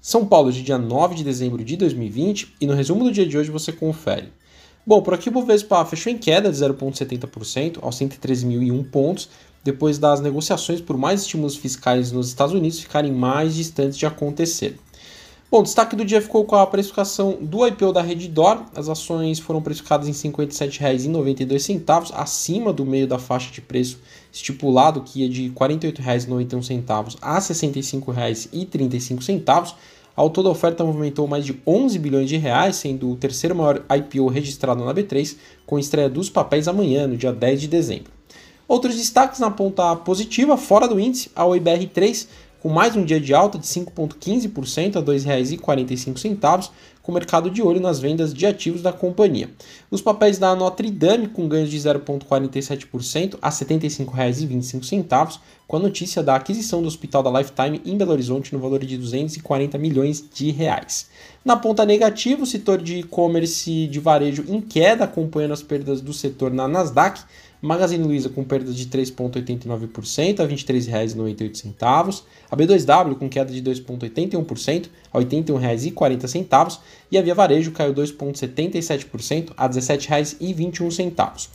São Paulo de dia 9 de dezembro de 2020 e no resumo do dia de hoje você confere. Bom, por aqui o Bovespa fechou em queda de 0,70% aos 113.001 pontos, depois das negociações por mais estímulos fiscais nos Estados Unidos ficarem mais distantes de acontecer. Bom, destaque do dia ficou com a precificação do IPO da Reddor. As ações foram precificadas em R$ 57,92, acima do meio da faixa de preço estipulado, que ia de R$ 48,91 a R$ 65,35. Ao todo, a oferta movimentou mais de 11 bilhões de reais, sendo o terceiro maior IPO registrado na B3, com estreia dos papéis amanhã, no dia 10 de dezembro. Outros destaques na ponta positiva, fora do índice, a OIBR3 com mais um dia de alta de 5,15% a R$ 2,45, com o mercado de olho nas vendas de ativos da companhia. Os papéis da Notre Dame com ganhos de 0,47% a R$ 75,25, com a notícia da aquisição do Hospital da Lifetime em Belo Horizonte no valor de 240 milhões de reais. Na ponta negativa, o setor de e-commerce de varejo em queda, acompanhando as perdas do setor na Nasdaq, Magazine Luiza com perda de 3,89% a R$ 23,98, a B2W com queda de 2,81% a R$ 81,40 e a Via Varejo caiu 2,77% a R$ 17,21.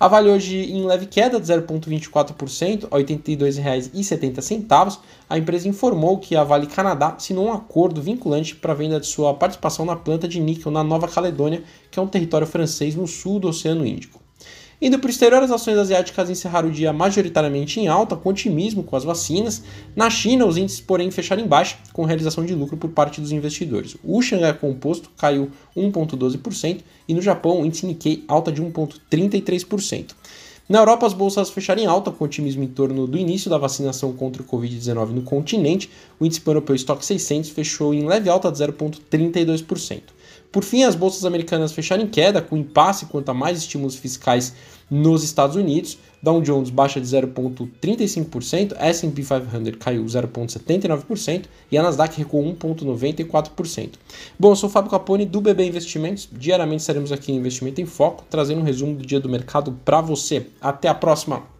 A Vale hoje em leve queda de 0,24% a R$ 82,70. A empresa informou que a Vale Canadá assinou um acordo vinculante para a venda de sua participação na planta de níquel na Nova Caledônia, que é um território francês no sul do Oceano Índico. Indo para o exterior, as ações asiáticas encerraram o dia majoritariamente em alta, com otimismo com as vacinas. Na China, os índices, porém, fecharam em baixa, com realização de lucro por parte dos investidores. O Xangai Composto caiu 1,12% e no Japão, o índice Nikkei alta de 1,33%. Na Europa, as bolsas fecharam em alta, com otimismo em torno do início da vacinação contra o Covid-19 no continente. O índice europeu Stock 600 fechou em leve alta de 0,32%. Por fim, as bolsas americanas fecharam em queda, com impasse quanto a mais estímulos fiscais nos Estados Unidos. Dow Jones baixa de 0,35%, S&P 500 caiu 0,79% e a Nasdaq recuou 1,94%. Bom, eu sou o Fábio Capone do BB Investimentos. Diariamente estaremos aqui em Investimento em Foco, trazendo um resumo do dia do mercado para você. Até a próxima!